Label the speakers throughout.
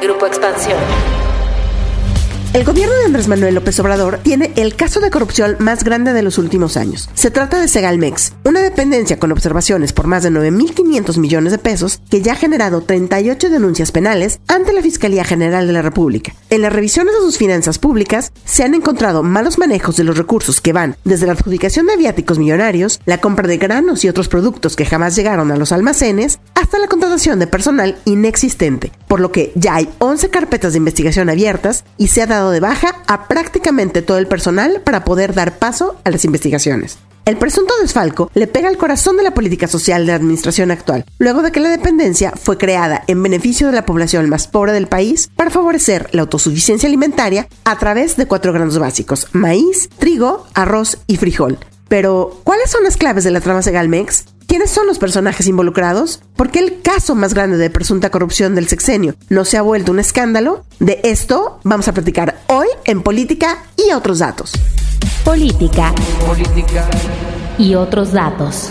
Speaker 1: Grupo Expansión.
Speaker 2: El gobierno de Andrés Manuel López Obrador tiene el caso de corrupción más grande de los últimos años. Se trata de Segalmex, una dependencia con observaciones por más de 9.500 millones de pesos que ya ha generado 38 denuncias penales ante la Fiscalía General de la República. En las revisiones de sus finanzas públicas se han encontrado malos manejos de los recursos que van desde la adjudicación de viáticos millonarios, la compra de granos y otros productos que jamás llegaron a los almacenes, hasta la contratación de personal inexistente, por lo que ya hay 11 carpetas de investigación abiertas y se ha dado de baja a prácticamente todo el personal para poder dar paso a las investigaciones. El presunto desfalco le pega al corazón de la política social de la administración actual, luego de que la dependencia fue creada en beneficio de la población más pobre del país para favorecer la autosuficiencia alimentaria a través de cuatro granos básicos, maíz, trigo, arroz y frijol. Pero, ¿cuáles son las claves de la trama Segalmex? ¿Quiénes son los personajes involucrados? ¿Por qué el caso más grande de presunta corrupción del sexenio no se ha vuelto un escándalo? De esto vamos a platicar hoy en Política y otros datos.
Speaker 1: Política. Política. Y otros datos.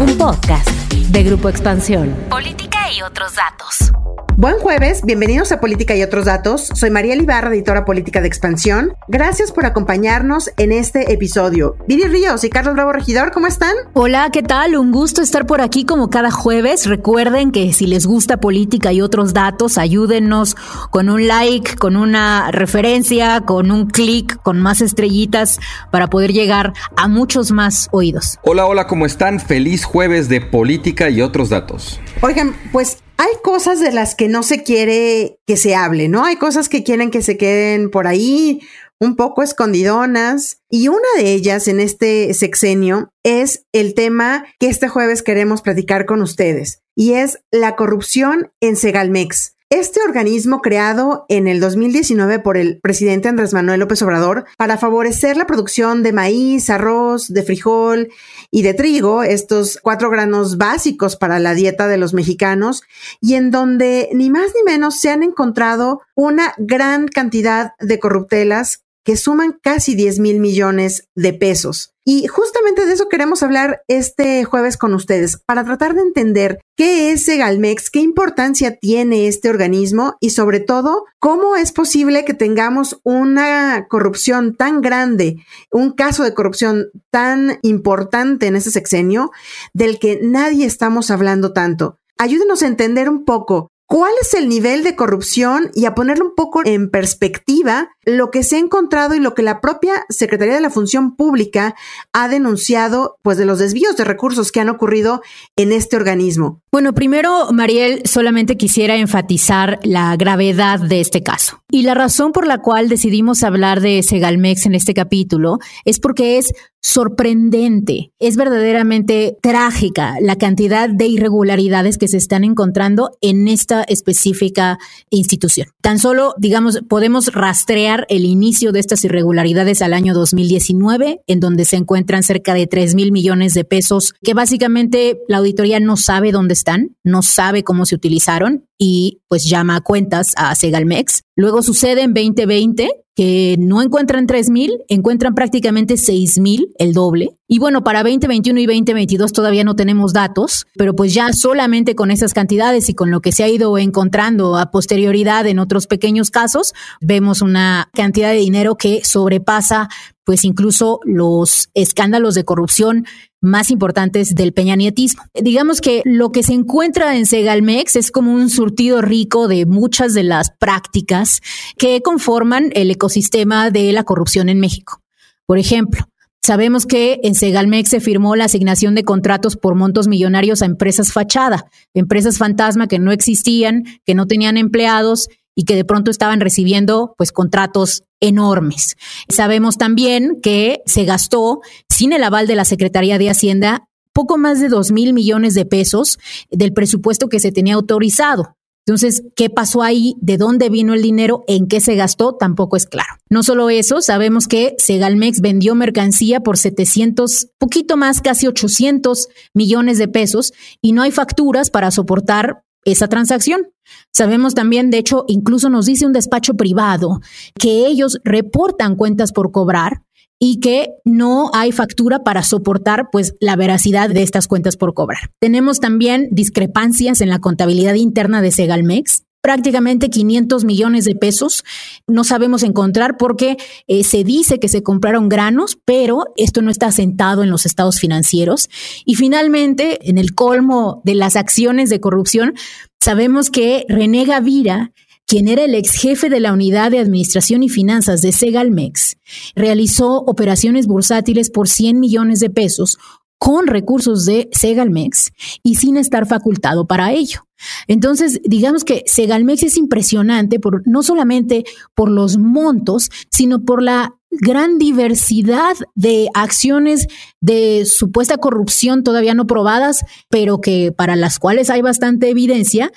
Speaker 1: Un podcast de Grupo Expansión. Política y otros datos.
Speaker 2: Buen jueves, bienvenidos a Política y otros datos. Soy María Ibarra, editora política de Expansión. Gracias por acompañarnos en este episodio. Viri Ríos y Carlos Bravo Regidor, ¿cómo están?
Speaker 3: Hola, ¿qué tal? Un gusto estar por aquí como cada jueves. Recuerden que si les gusta política y otros datos, ayúdennos con un like, con una referencia, con un clic, con más estrellitas para poder llegar a muchos más oídos.
Speaker 4: Hola, hola, ¿cómo están? Feliz jueves de política y otros datos.
Speaker 2: Oigan, pues hay cosas de las que no se quiere que se hable, ¿no? Hay cosas que quieren que se queden por ahí un poco escondidonas. Y una de ellas en este sexenio es el tema que este jueves queremos platicar con ustedes, y es la corrupción en Segalmex. Este organismo creado en el 2019 por el presidente Andrés Manuel López Obrador para favorecer la producción de maíz, arroz, de frijol y de trigo, estos cuatro granos básicos para la dieta de los mexicanos, y en donde ni más ni menos se han encontrado una gran cantidad de corruptelas que suman casi 10 mil millones de pesos. Y justamente de eso queremos hablar este jueves con ustedes, para tratar de entender qué es Segalmex, qué importancia tiene este organismo y sobre todo, cómo es posible que tengamos una corrupción tan grande, un caso de corrupción tan importante en ese sexenio del que nadie estamos hablando tanto. Ayúdenos a entender un poco ¿Cuál es el nivel de corrupción? Y a ponerlo un poco en perspectiva, lo que se ha encontrado y lo que la propia Secretaría de la Función Pública ha denunciado, pues de los desvíos de recursos que han ocurrido en este organismo.
Speaker 3: Bueno, primero, Mariel, solamente quisiera enfatizar la gravedad de este caso. Y la razón por la cual decidimos hablar de Segalmex en este capítulo es porque es sorprendente, es verdaderamente trágica la cantidad de irregularidades que se están encontrando en esta específica institución. Tan solo, digamos, podemos rastrear el inicio de estas irregularidades al año 2019, en donde se encuentran cerca de 3 mil millones de pesos que básicamente la auditoría no sabe dónde están, no sabe cómo se utilizaron y pues llama a cuentas a Segalmex. Luego sucede en 2020 que no encuentran 3 mil, encuentran prácticamente 6 mil, el doble. Y bueno, para 2021 y 2022 todavía no tenemos datos, pero pues ya solamente con esas cantidades y con lo que se ha ido encontrando a posterioridad en otros pequeños casos, vemos una cantidad de dinero que sobrepasa pues incluso los escándalos de corrupción más importantes del peñanietismo. Digamos que lo que se encuentra en Segalmex es como un surtido rico de muchas de las prácticas que conforman el ecosistema de la corrupción en México. Por ejemplo, Sabemos que en Segalmex se firmó la asignación de contratos por montos millonarios a empresas fachada, empresas fantasma que no existían, que no tenían empleados y que de pronto estaban recibiendo pues contratos enormes. Sabemos también que se gastó sin el aval de la Secretaría de Hacienda poco más de dos mil millones de pesos del presupuesto que se tenía autorizado. Entonces, ¿qué pasó ahí? ¿De dónde vino el dinero? ¿En qué se gastó? Tampoco es claro. No solo eso, sabemos que Segalmex vendió mercancía por 700, poquito más, casi 800 millones de pesos y no hay facturas para soportar esa transacción. Sabemos también, de hecho, incluso nos dice un despacho privado que ellos reportan cuentas por cobrar y que no hay factura para soportar pues la veracidad de estas cuentas por cobrar. Tenemos también discrepancias en la contabilidad interna de Segalmex prácticamente 500 millones de pesos. No sabemos encontrar porque eh, se dice que se compraron granos, pero esto no está asentado en los estados financieros. Y finalmente, en el colmo de las acciones de corrupción, sabemos que René Gavira quien era el ex jefe de la Unidad de Administración y Finanzas de Segalmex, realizó operaciones bursátiles por 100 millones de pesos con recursos de Segalmex y sin estar facultado para ello. Entonces, digamos que Segalmex es impresionante por no solamente por los montos, sino por la gran diversidad de acciones de supuesta corrupción todavía no probadas, pero que para las cuales hay bastante evidencia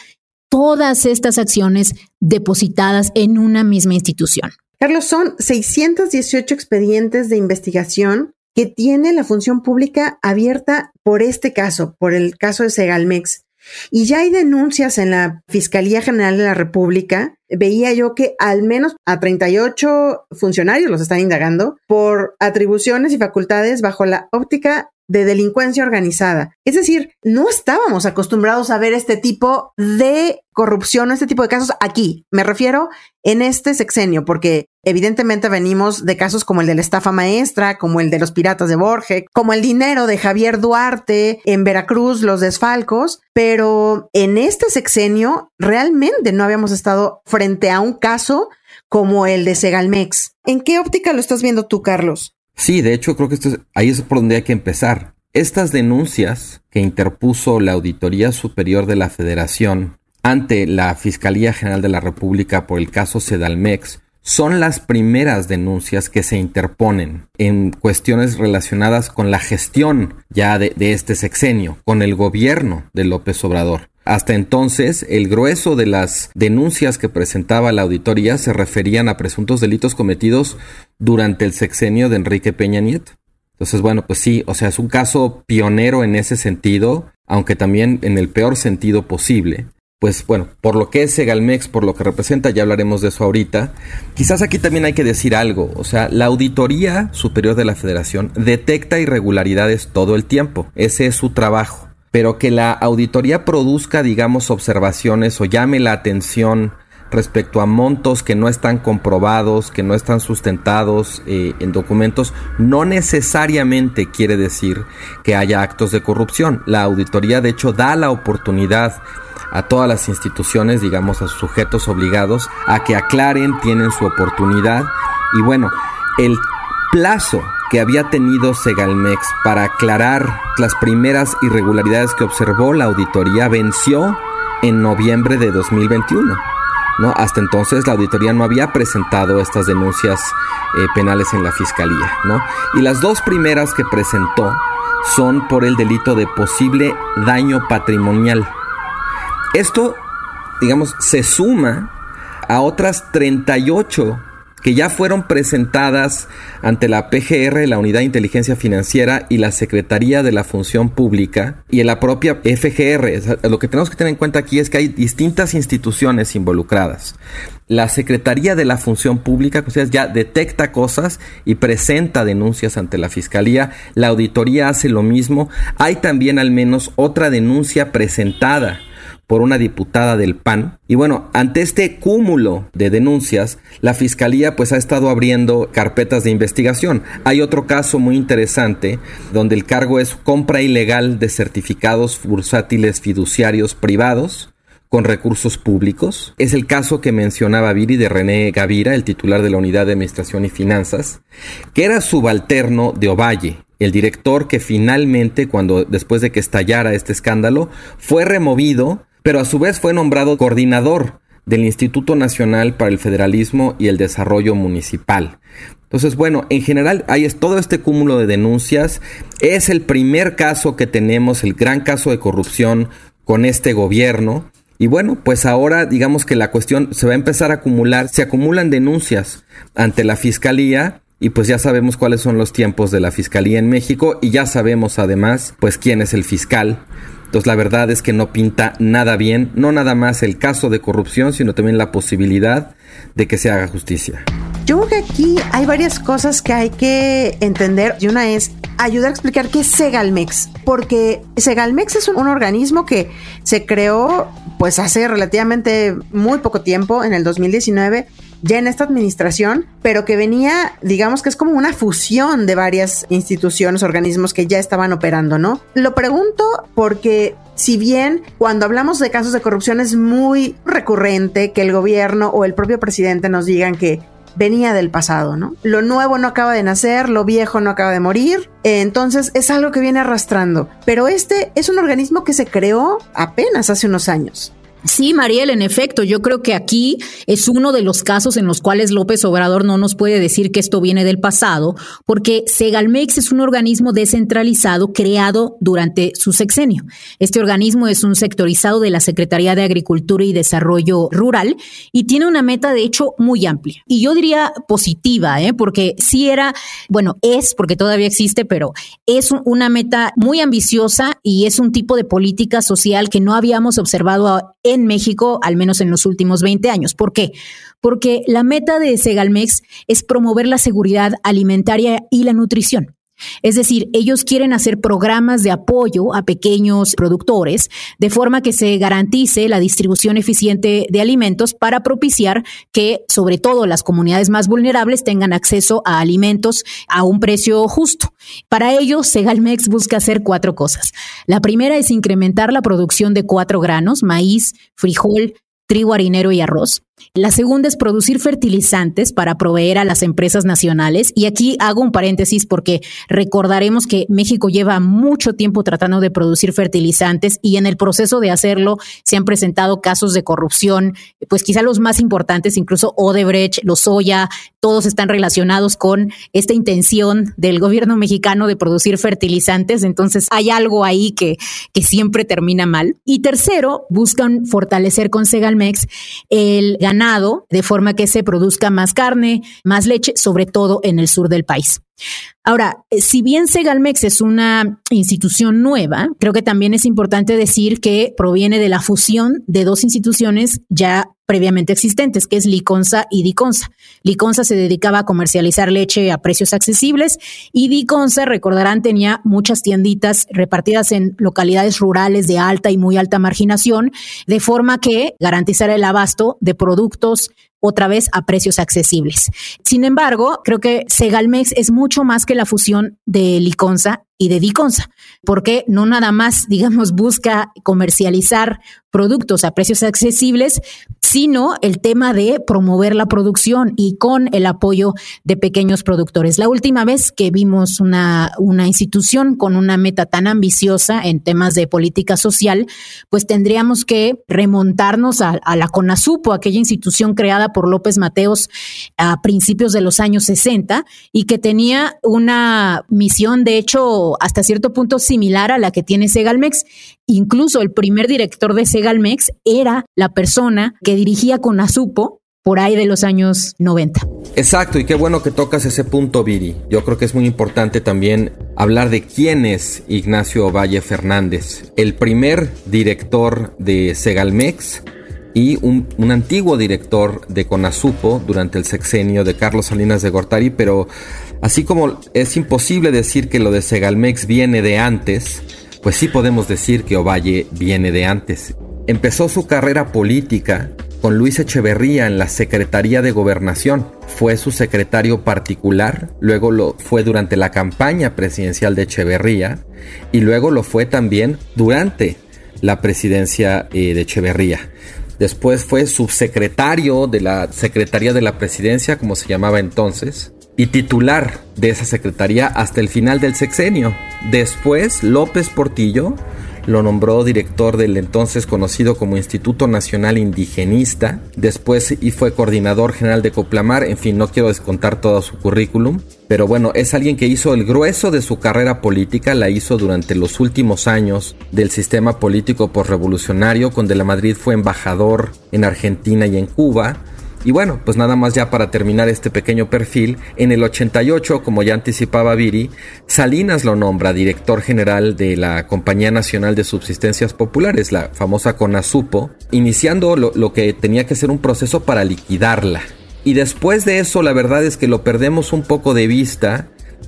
Speaker 3: todas estas acciones depositadas en una misma institución.
Speaker 2: Carlos, son 618 expedientes de investigación que tiene la función pública abierta por este caso, por el caso de Segalmex. Y ya hay denuncias en la Fiscalía General de la República. Veía yo que al menos a 38 funcionarios los están indagando por atribuciones y facultades bajo la óptica de delincuencia organizada. Es decir, no estábamos acostumbrados a ver este tipo de corrupción, este tipo de casos aquí. Me refiero en este sexenio, porque evidentemente venimos de casos como el de la estafa maestra, como el de los piratas de Borges, como el dinero de Javier Duarte en Veracruz, los desfalcos, pero en este sexenio realmente no habíamos estado frente a un caso como el de Segalmex. ¿En qué óptica lo estás viendo tú, Carlos?
Speaker 4: Sí, de hecho creo que esto ahí es por donde hay que empezar. Estas denuncias que interpuso la Auditoría Superior de la Federación ante la Fiscalía General de la República por el caso Sedalmex son las primeras denuncias que se interponen en cuestiones relacionadas con la gestión ya de, de, este sexenio, con el gobierno de López Obrador. Hasta entonces, el grueso de las denuncias que presentaba la auditoría se referían a presuntos delitos cometidos durante el sexenio de Enrique Peña Nieto. Entonces, bueno, pues sí, o sea, es un caso pionero en ese sentido, aunque también en el peor sentido posible. Pues bueno, por lo que es Segalmex, por lo que representa, ya hablaremos de eso ahorita. Quizás aquí también hay que decir algo, o sea, la Auditoría Superior de la Federación detecta irregularidades todo el tiempo, ese es su trabajo pero que la auditoría produzca, digamos, observaciones o llame la atención respecto a montos que no están comprobados, que no están sustentados eh, en documentos, no necesariamente quiere decir que haya actos de corrupción. La auditoría, de hecho, da la oportunidad a todas las instituciones, digamos, a sus sujetos obligados, a que aclaren, tienen su oportunidad. Y bueno, el plazo que había tenido Segalmex para aclarar las primeras irregularidades que observó la auditoría venció en noviembre de 2021. ¿no? Hasta entonces la auditoría no había presentado estas denuncias eh, penales en la fiscalía. ¿no? Y las dos primeras que presentó son por el delito de posible daño patrimonial. Esto, digamos, se suma a otras 38 que ya fueron presentadas ante la PGR, la Unidad de Inteligencia Financiera y la Secretaría de la Función Pública y en la propia FGR. Lo que tenemos que tener en cuenta aquí es que hay distintas instituciones involucradas. La Secretaría de la Función Pública, ya detecta cosas y presenta denuncias ante la Fiscalía. La auditoría hace lo mismo. Hay también al menos otra denuncia presentada por una diputada del PAN. Y bueno, ante este cúmulo de denuncias, la fiscalía pues ha estado abriendo carpetas de investigación. Hay otro caso muy interesante donde el cargo es compra ilegal de certificados bursátiles fiduciarios privados con recursos públicos. Es el caso que mencionaba Viri de René Gavira, el titular de la Unidad de Administración y Finanzas, que era subalterno de Ovalle, el director que finalmente, cuando después de que estallara este escándalo, fue removido pero a su vez fue nombrado coordinador del Instituto Nacional para el Federalismo y el Desarrollo Municipal. Entonces, bueno, en general hay todo este cúmulo de denuncias. Es el primer caso que tenemos, el gran caso de corrupción con este gobierno. Y bueno, pues ahora digamos que la cuestión se va a empezar a acumular, se acumulan denuncias ante la fiscalía y pues ya sabemos cuáles son los tiempos de la fiscalía en México y ya sabemos además pues quién es el fiscal. Entonces la verdad es que no pinta nada bien, no nada más el caso de corrupción, sino también la posibilidad de que se haga justicia.
Speaker 2: Yo creo que aquí hay varias cosas que hay que entender y una es ayudar a explicar qué es Segalmex, porque Segalmex es un, organismo que se creó pues hace relativamente muy poco tiempo, en el 2019, ya en esta administración, pero que venía, digamos que es como una fusión de varias instituciones, organismos que ya estaban operando, ¿no? Lo pregunto porque si bien cuando hablamos de casos de corrupción es muy recurrente que el gobierno o el propio presidente nos digan que venía del pasado, ¿no? Lo nuevo no acaba de nacer, lo viejo no acaba de morir, entonces es algo que viene arrastrando. Pero este es un organismo que se creó apenas hace unos años.
Speaker 3: Sí, Mariel, en efecto, yo creo que aquí es uno de los casos en los cuales López Obrador no nos puede decir que esto viene del pasado, porque Segalmex es un organismo descentralizado creado durante su sexenio. Este organismo es un sectorizado de la Secretaría de Agricultura y Desarrollo Rural y tiene una meta, de hecho, muy amplia. Y yo diría positiva, ¿eh? porque sí era, bueno, es, porque todavía existe, pero es una meta muy ambiciosa y es un tipo de política social que no habíamos observado en México, al menos en los últimos 20 años. ¿Por qué? Porque la meta de Segalmex es promover la seguridad alimentaria y la nutrición. Es decir, ellos quieren hacer programas de apoyo a pequeños productores de forma que se garantice la distribución eficiente de alimentos para propiciar que sobre todo las comunidades más vulnerables tengan acceso a alimentos a un precio justo. Para ello, Segalmex busca hacer cuatro cosas. La primera es incrementar la producción de cuatro granos, maíz, frijol, trigo harinero y arroz. La segunda es producir fertilizantes para proveer a las empresas nacionales. Y aquí hago un paréntesis porque recordaremos que México lleva mucho tiempo tratando de producir fertilizantes y en el proceso de hacerlo se han presentado casos de corrupción, pues quizá los más importantes, incluso Odebrecht, Lozoya, todos están relacionados con esta intención del gobierno mexicano de producir fertilizantes. Entonces hay algo ahí que, que siempre termina mal. Y tercero, buscan fortalecer con Segalmex el ganado de forma que se produzca más carne, más leche, sobre todo en el sur del país. Ahora, eh, si bien Segalmex es una institución nueva, creo que también es importante decir que proviene de la fusión de dos instituciones ya previamente existentes, que es Liconza y Diconza. Liconza se dedicaba a comercializar leche a precios accesibles y Diconza, recordarán, tenía muchas tienditas repartidas en localidades rurales de alta y muy alta marginación, de forma que garantizara el abasto de productos otra vez a precios accesibles. Sin embargo, creo que Segalmex es mucho más que la fusión de Liconza y de Diconsa, porque no nada más, digamos, busca comercializar productos a precios accesibles, sino el tema de promover la producción y con el apoyo de pequeños productores. La última vez que vimos una, una institución con una meta tan ambiciosa en temas de política social, pues tendríamos que remontarnos a, a la CONASUPO, aquella institución creada por López Mateos a principios de los años 60 y que tenía una misión, de hecho, hasta cierto punto similar a la que tiene Segalmex. Incluso el primer director de Segalmex era la persona que dirigía con Azupo por ahí de los años 90.
Speaker 4: Exacto, y qué bueno que tocas ese punto, Viri. Yo creo que es muy importante también hablar de quién es Ignacio Valle Fernández, el primer director de Segalmex y un, un, antiguo director de Conasupo durante el sexenio de Carlos Salinas de Gortari, pero Así como es imposible decir que lo de Segalmex viene de antes, pues sí podemos decir que Ovalle viene de antes. Empezó su carrera política con Luis Echeverría en la Secretaría de Gobernación. Fue su secretario particular, luego lo fue durante la campaña presidencial de Echeverría y luego lo fue también durante la presidencia eh, de Echeverría. Después fue subsecretario de la Secretaría de la Presidencia, como se llamaba entonces, y titular de esa secretaría hasta el final del sexenio. Después, López Portillo lo nombró director del entonces conocido como Instituto Nacional Indigenista, después y fue coordinador general de Coplamar, en fin, no quiero descontar todo su currículum. pero bueno, es alguien que hizo el grueso de su carrera política, la hizo durante los últimos años del sistema político revolucionario, cuando la Madrid fue embajador en Argentina y en Cuba. Y bueno, pues nada más ya para terminar este pequeño perfil, en el 88, como ya anticipaba Viri, Salinas lo nombra director general de la Compañía Nacional de Subsistencias Populares, la famosa CONASUPO, iniciando lo, lo que tenía que ser un proceso para liquidarla. Y después de eso, la verdad es que lo perdemos un poco de vista.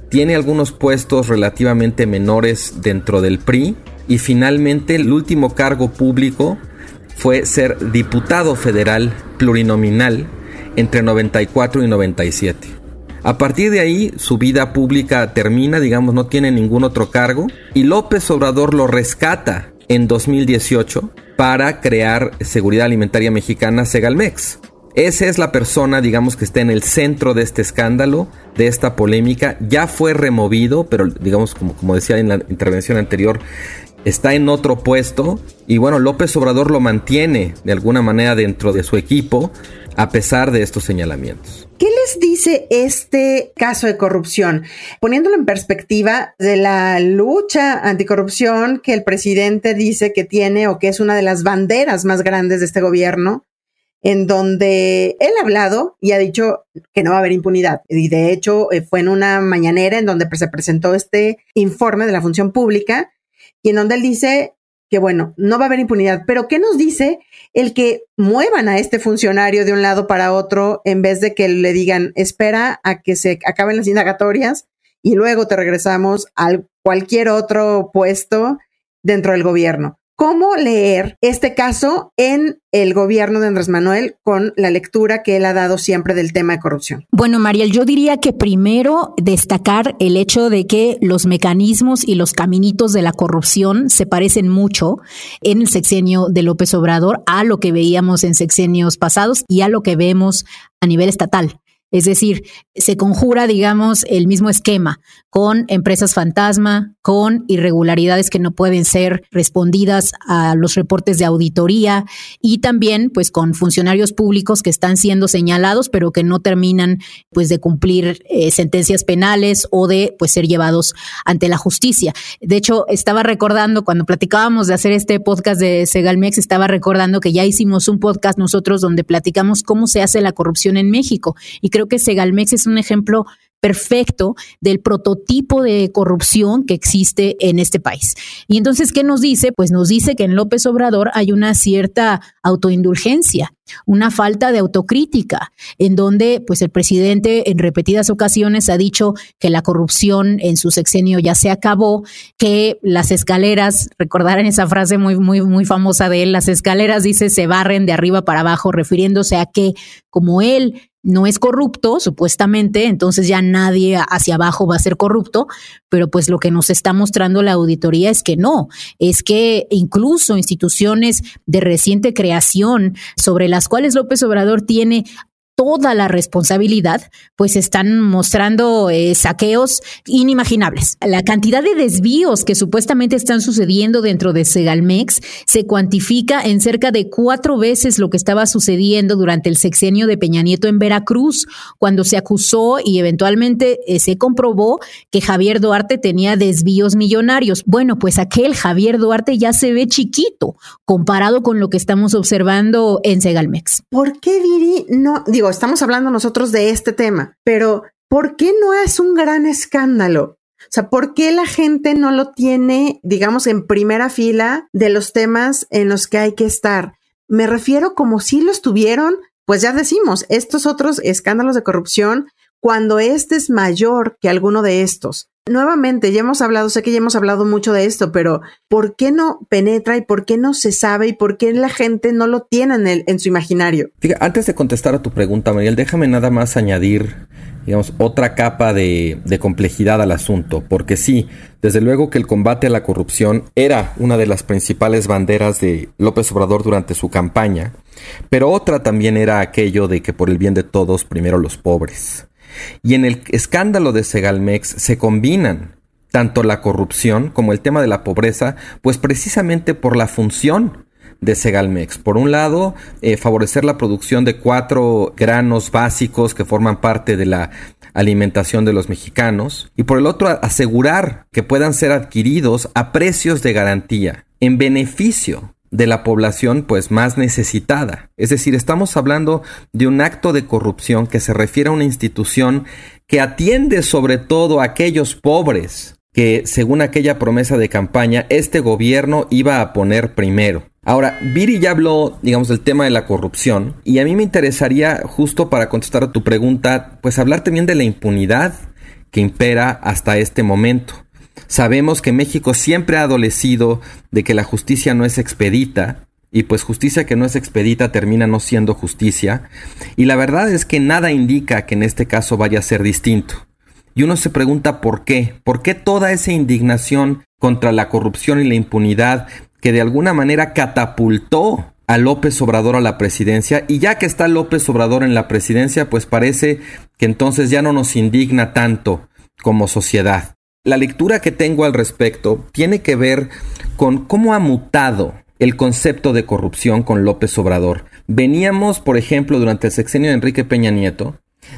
Speaker 4: Tiene algunos puestos relativamente menores dentro del PRI. Y finalmente, el último cargo público fue ser diputado federal plurinominal entre 94 y 97. A partir de ahí, su vida pública termina, digamos, no tiene ningún otro cargo. Y López Obrador lo rescata en 2018 para crear Seguridad Alimentaria Mexicana Segalmex. Esa es la persona, digamos, que está en el centro de este escándalo, de esta polémica. Ya fue removido, pero digamos, como, como decía en la intervención anterior, está en otro puesto. Y bueno, López Obrador lo mantiene de alguna manera dentro de su equipo, a pesar de estos señalamientos.
Speaker 2: ¿Qué les dice este caso de corrupción? Poniéndolo en perspectiva de la lucha anticorrupción que el presidente dice que tiene o que es una de las banderas más grandes de este gobierno, en donde él ha hablado y ha dicho que no va a haber impunidad. Y de hecho, eh, fue en una mañanera en donde se presentó este informe de la función pública y en donde él dice que, bueno, no va a haber impunidad. Pero ¿qué nos dice el que muevan a este funcionario de un lado para otro en vez de que le digan, espera a que se acaben las indagatorias y luego te regresamos a cualquier otro puesto dentro del gobierno? Cómo leer este caso en el gobierno de Andrés Manuel con la lectura que él ha dado siempre del tema de corrupción.
Speaker 3: Bueno, Mariel, yo diría que primero destacar el hecho de que los mecanismos y los caminitos de la corrupción se parecen mucho en el sexenio de López Obrador a lo que veíamos en sexenios pasados y a lo que vemos a nivel estatal. Es decir, se conjura, digamos, el mismo esquema con empresas fantasma, con irregularidades que no pueden ser respondidas a los reportes de auditoría y también pues con funcionarios públicos que están siendo señalados pero que no terminan pues de cumplir eh, sentencias penales o de pues ser llevados ante la justicia. De hecho, estaba recordando cuando platicábamos de hacer este podcast de Segalmex, estaba recordando que ya hicimos un podcast nosotros donde platicamos cómo se hace la corrupción en México y creo que Segalmex es un ejemplo perfecto del prototipo de corrupción que existe en este país. Y entonces, ¿qué nos dice? Pues nos dice que en López Obrador hay una cierta autoindulgencia, una falta de autocrítica, en donde pues el presidente en repetidas ocasiones ha dicho que la corrupción en su sexenio ya se acabó, que las escaleras, recordarán esa frase muy muy muy famosa de él, las escaleras dice se barren de arriba para abajo, refiriéndose a que como él no es corrupto, supuestamente, entonces ya nadie hacia abajo va a ser corrupto, pero pues lo que nos está mostrando la auditoría es que no, es que incluso instituciones de reciente creación sobre las cuales López Obrador tiene toda la responsabilidad, pues están mostrando eh, saqueos inimaginables. La cantidad de desvíos que supuestamente están sucediendo dentro de Segalmex se cuantifica en cerca de cuatro veces lo que estaba sucediendo durante el sexenio de Peña Nieto en Veracruz, cuando se acusó y eventualmente eh, se comprobó que Javier Duarte tenía desvíos millonarios. Bueno, pues aquel Javier Duarte ya se ve chiquito comparado con lo que estamos observando en Segalmex.
Speaker 2: ¿Por qué, Viri? No, estamos hablando nosotros de este tema, pero ¿por qué no es un gran escándalo? O sea, ¿por qué la gente no lo tiene, digamos, en primera fila de los temas en los que hay que estar? Me refiero como si los tuvieron, pues ya decimos, estos otros escándalos de corrupción, cuando este es mayor que alguno de estos. Nuevamente, ya hemos hablado, sé que ya hemos hablado mucho de esto, pero ¿por qué no penetra y por qué no se sabe y por qué la gente no lo tiene en, el, en su imaginario?
Speaker 4: antes de contestar a tu pregunta, Mariel, déjame nada más añadir, digamos, otra capa de, de complejidad al asunto, porque sí, desde luego que el combate a la corrupción era una de las principales banderas de López Obrador durante su campaña, pero otra también era aquello de que por el bien de todos, primero los pobres. Y en el escándalo de Segalmex se combinan tanto la corrupción como el tema de la pobreza, pues precisamente por la función de Segalmex. Por un lado, eh, favorecer la producción de cuatro granos básicos que forman parte de la alimentación de los mexicanos, y por el otro asegurar que puedan ser adquiridos a precios de garantía, en beneficio de la población pues más necesitada. Es decir, estamos hablando de un acto de corrupción que se refiere a una institución que atiende sobre todo a aquellos pobres que, según aquella promesa de campaña, este gobierno iba a poner primero. Ahora, Viri ya habló, digamos, del tema de la corrupción y a mí me interesaría, justo para contestar a tu pregunta, pues hablar también de la impunidad que impera hasta este momento. Sabemos que México siempre ha adolecido de que la justicia no es expedita, y pues justicia que no es expedita termina no siendo justicia, y la verdad es que nada indica que en este caso vaya a ser distinto. Y uno se pregunta por qué, por qué toda esa indignación contra la corrupción y la impunidad que de alguna manera catapultó a López Obrador a la presidencia, y ya que está López Obrador en la presidencia, pues parece que entonces ya no nos indigna tanto como sociedad. La lectura que tengo al respecto tiene que ver con cómo ha mutado el concepto de corrupción con López Obrador. Veníamos, por ejemplo, durante el sexenio de Enrique Peña Nieto,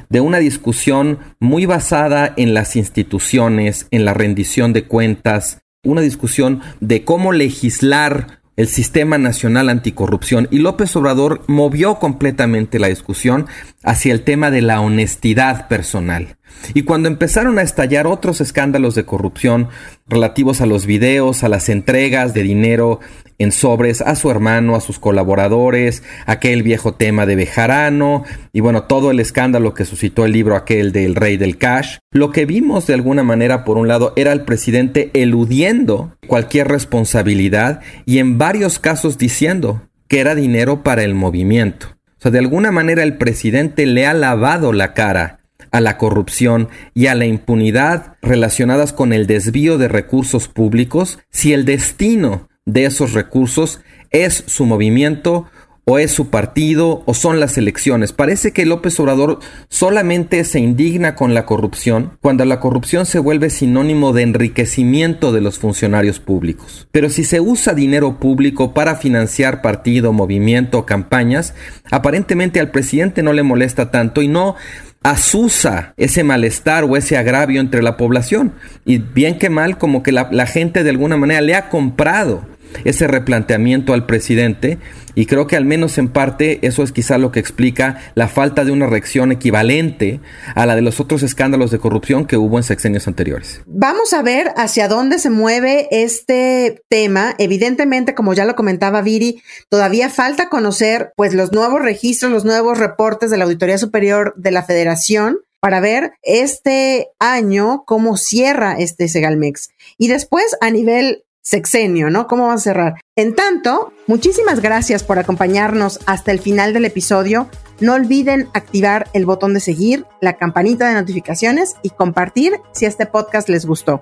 Speaker 4: de una discusión muy basada en las instituciones, en la rendición de cuentas, una discusión de cómo legislar el Sistema Nacional Anticorrupción y López Obrador movió completamente la discusión hacia el tema de la honestidad personal. Y cuando empezaron a estallar otros escándalos de corrupción relativos a los videos, a las entregas de dinero en sobres a su hermano, a sus colaboradores, aquel viejo tema de Bejarano y bueno, todo el escándalo que suscitó el libro aquel del rey del cash, lo que vimos de alguna manera por un lado era el presidente eludiendo cualquier responsabilidad y en varios casos diciendo que era dinero para el movimiento. O sea, de alguna manera el presidente le ha lavado la cara a la corrupción y a la impunidad relacionadas con el desvío de recursos públicos si el destino de esos recursos es su movimiento o es su partido o son las elecciones. Parece que López Obrador solamente se indigna con la corrupción cuando la corrupción se vuelve sinónimo de enriquecimiento de los funcionarios públicos. Pero si se usa dinero público para financiar partido, movimiento campañas, aparentemente al presidente no le molesta tanto y no asusa ese malestar o ese agravio entre la población. Y bien que mal, como que la, la gente de alguna manera le ha comprado ese replanteamiento al presidente y creo que al menos en parte eso es quizá lo que explica la falta de una reacción equivalente a la de los otros escándalos de corrupción que hubo en sexenios anteriores.
Speaker 2: Vamos a ver hacia dónde se mueve este tema. Evidentemente, como ya lo comentaba Viri, todavía falta conocer pues los nuevos registros, los nuevos reportes de la Auditoría Superior de la Federación para ver este año cómo cierra este Segalmex. Y después a nivel sexenio, ¿no? ¿Cómo va a cerrar? En tanto, muchísimas gracias por acompañarnos hasta el final del episodio. No olviden activar el botón de seguir, la campanita de notificaciones y compartir si este podcast les gustó.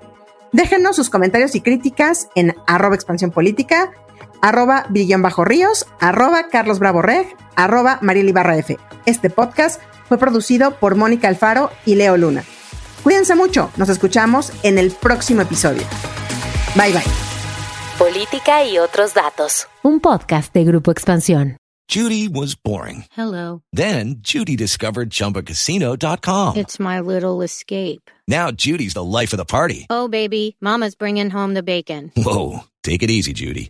Speaker 2: Déjenos sus comentarios y críticas en arroba expansión política, arroba bajo ríos, arroba carlos bravo reg, arroba mariela F. Este podcast fue producido por Mónica Alfaro y Leo Luna. Cuídense mucho, nos escuchamos en el próximo episodio. Bye bye.
Speaker 1: Política y otros datos. Un podcast de Grupo Expansión.
Speaker 5: Judy was boring.
Speaker 6: Hello.
Speaker 5: Then Judy discovered chumbacasino.com.
Speaker 6: It's my little escape.
Speaker 5: Now Judy's the life of the party.
Speaker 6: Oh, baby, Mama's bringing home the bacon.
Speaker 5: Whoa. Take it easy, Judy.